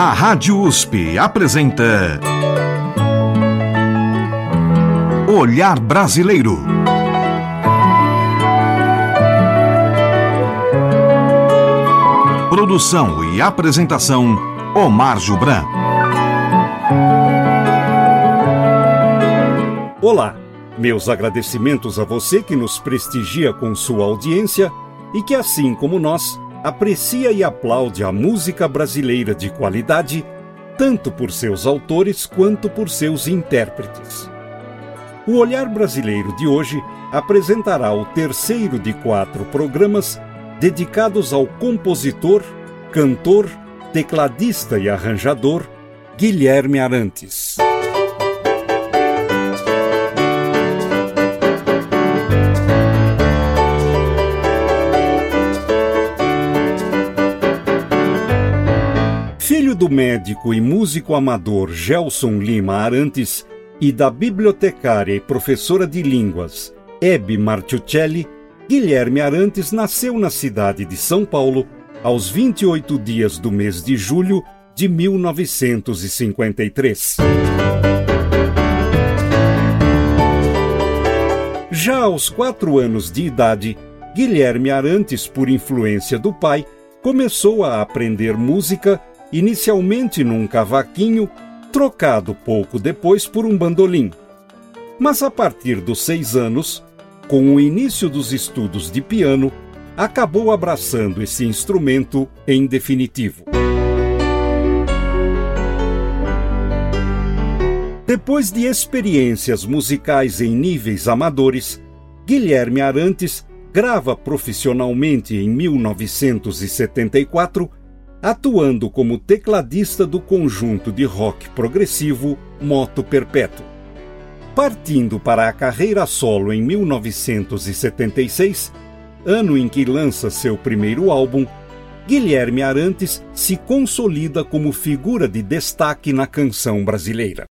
A Rádio USP apresenta Olhar Brasileiro. Produção e apresentação Omar Jubran. Olá, meus agradecimentos a você que nos prestigia com sua audiência e que, assim como nós, aprecia e aplaude a música brasileira de qualidade, tanto por seus autores quanto por seus intérpretes. O Olhar Brasileiro de hoje apresentará o terceiro de quatro programas dedicados ao compositor, cantor, tecladista e arranjador Guilherme Arantes. Do médico e músico amador Gelson Lima Arantes e da bibliotecária e professora de línguas Hebe Martuccelli, Guilherme Arantes nasceu na cidade de São Paulo aos 28 dias do mês de julho de 1953. Já aos quatro anos de idade, Guilherme Arantes, por influência do pai, começou a aprender música, inicialmente num cavaquinho, trocado pouco depois por um bandolim. Mas a partir dos seis anos, com o início dos estudos de piano, acabou abraçando esse instrumento em definitivo. Depois de experiências musicais em níveis amadores, Guilherme Arantes grava profissionalmente em 1974, atuando como tecladista do conjunto de rock progressivo Moto Perpétuo. Partindo para a carreira solo em 1976, ano em que lança seu primeiro álbum, Guilherme Arantes se consolida como figura de destaque na canção brasileira.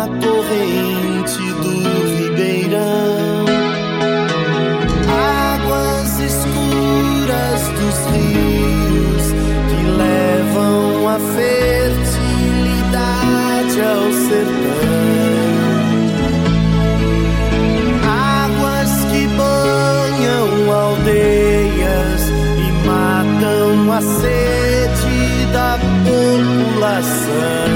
na corrente do ribeirão. Águas escuras dos rios que levam a fertilidade ao sertão. Águas que banham aldeias e matam a sede da população.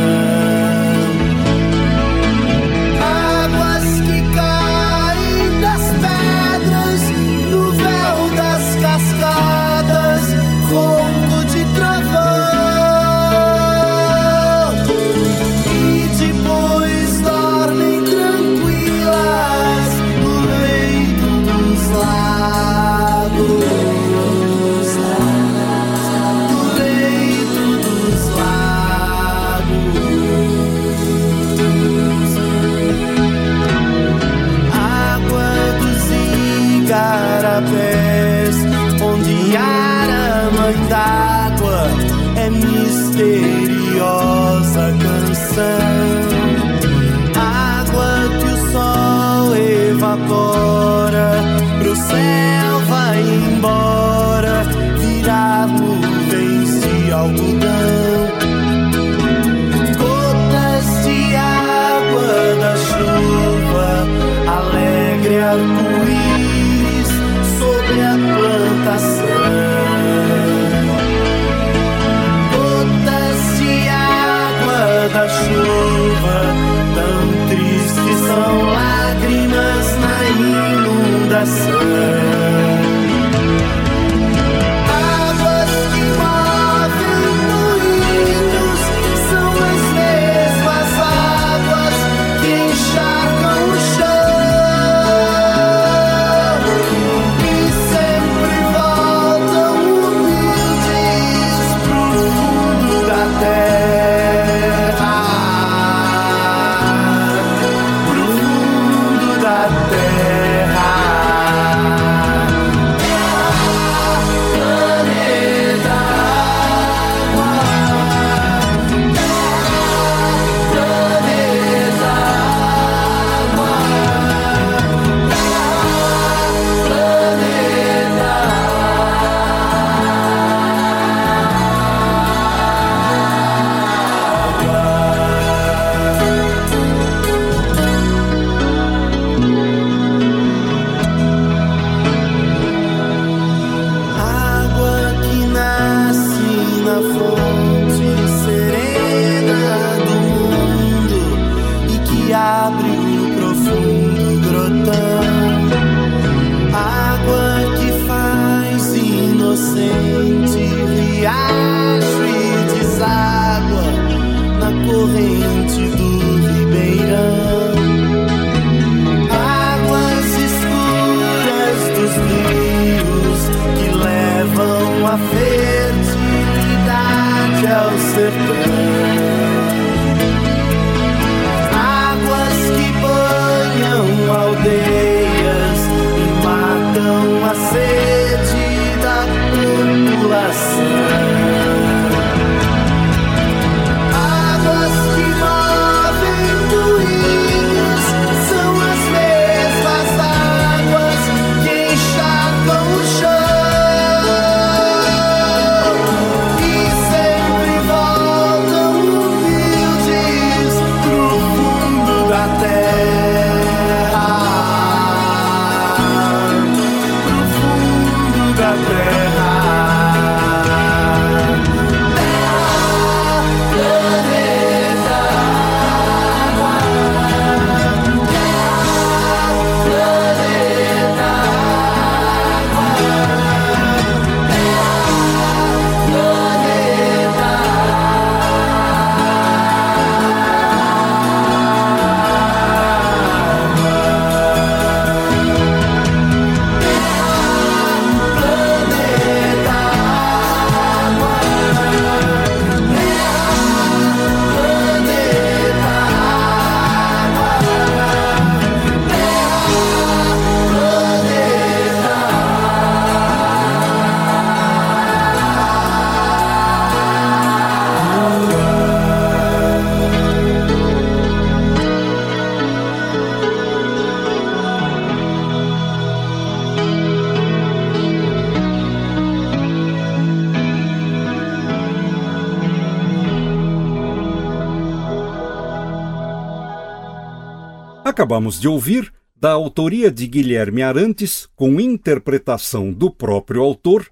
Acabamos de ouvir, da autoria de Guilherme Arantes, com interpretação do próprio autor,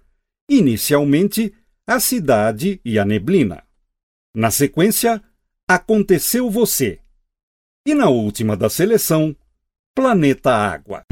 inicialmente A Cidade e a Neblina. Na sequência, Aconteceu Você. E na última da seleção, Planeta Água.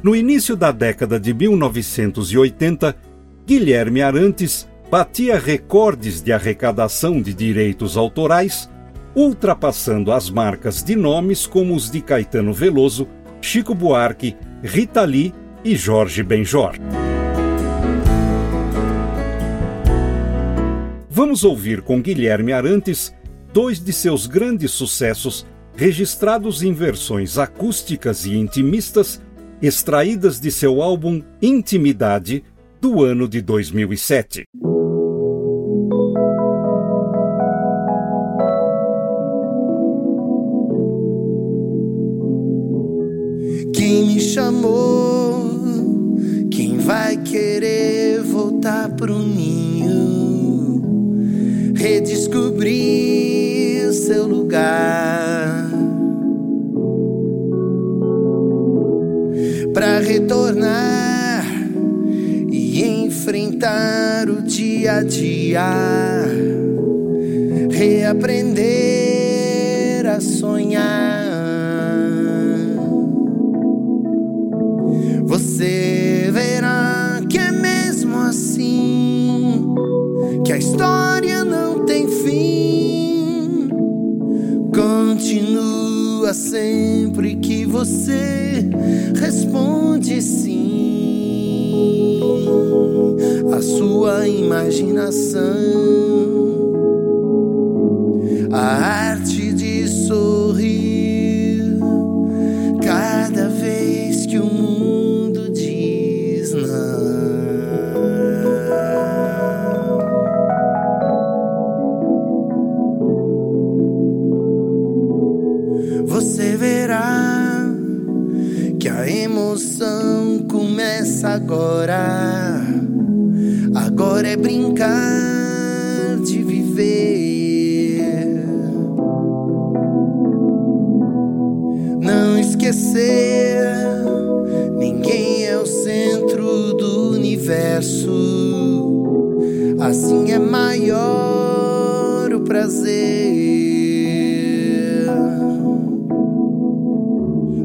No início da década de 1980, Guilherme Arantes batia recordes de arrecadação de direitos autorais, ultrapassando as marcas de nomes como os de Caetano Veloso, Chico Buarque, Rita Lee e Jorge Benjor. Vamos ouvir com Guilherme Arantes dois de seus grandes sucessos, registrados em versões acústicas e intimistas, extraídas de seu álbum Intimidade, do ano de 2007. Chamou? Quem vai querer voltar pro ninho? Redescobrir seu lugar. Pra retornar e enfrentar o dia a dia. Reaprender a sonhar. Que a história não tem fim. Continua sempre que você responde sim. A sua imaginação, a emoção começa agora. Agora é brincar de viver. Não esquecer, ninguém é o centro do universo. Assim é maior o prazer.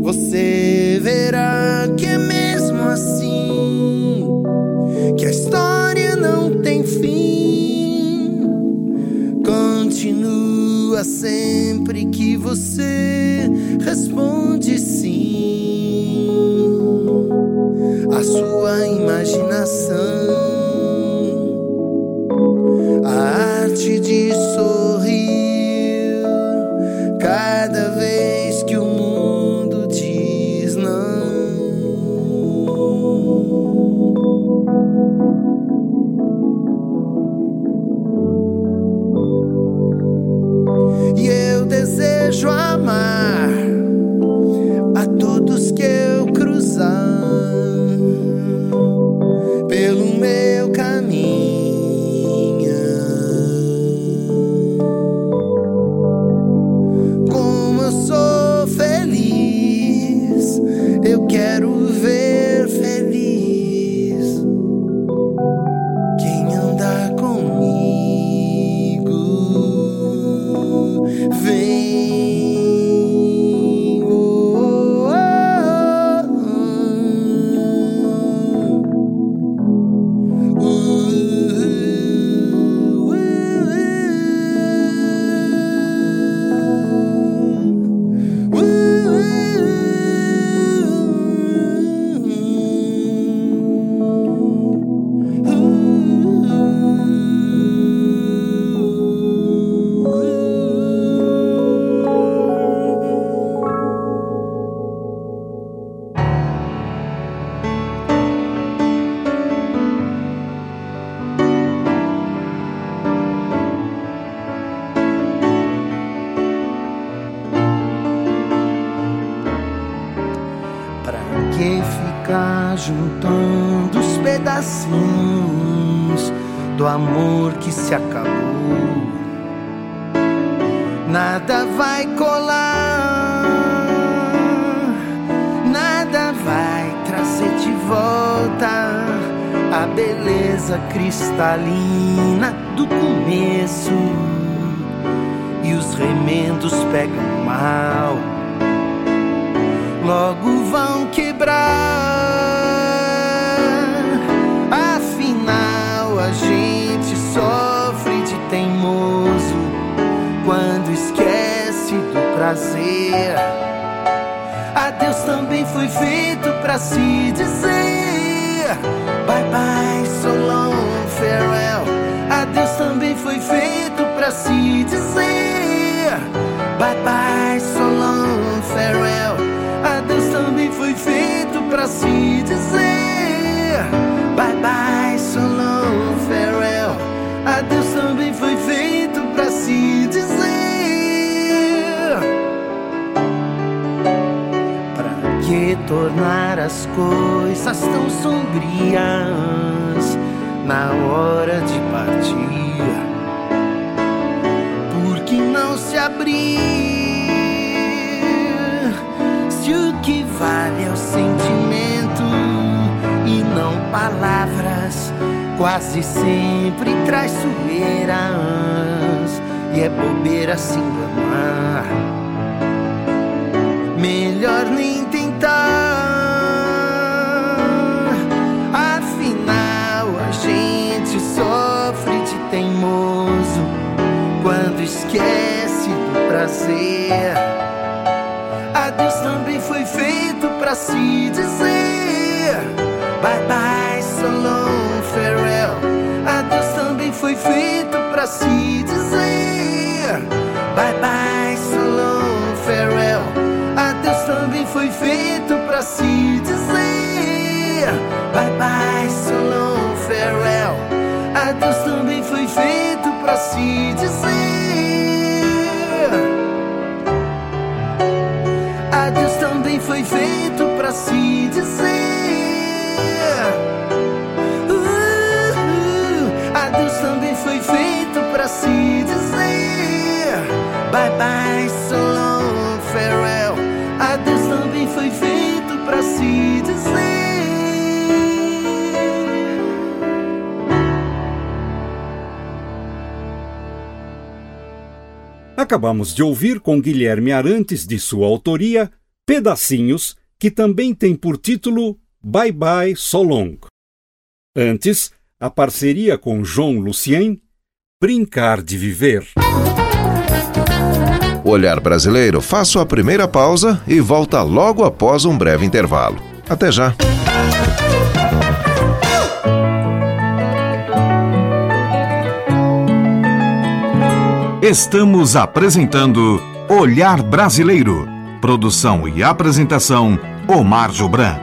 Você verá sempre que você responde sim. A sua imaginação, juntando os pedacinhos do amor que se acabou? Nada vai colar, nada vai trazer de volta a beleza cristalina do começo. E os remendos pegam mal logo vão quebrar. prazer. Deus também foi feito pra se dizer. Bye bye, so long, farewell. Deus também foi feito pra se dizer. Bye bye, so long, farewell. Deus também foi feito pra se dizer. Tornar as coisas tão sombrias na hora de partir? Por que não se abrir? Se o que vale é o sentimento e não palavras quase sempre traiçoeiras e é bobeira se enganar. Melhor nem tentar. Esquece do prazer. Adeus também foi feito para se dizer bye bye, so long, farewell. Adeus também foi feito para se dizer bye bye, So long, farewell. Adeus também foi feito para se dizer. Acabamos de ouvir com Guilherme Arantes, de sua autoria, Pedacinhos, que também tem por título Bye Bye So Long. Antes, a parceria com João Lucien, Brincar de Viver. Olhar Brasileiro faz sua primeira pausa e volta logo após um breve intervalo. Até já! Estamos apresentando Olhar Brasileiro. Produção e apresentação: Omar Jobran.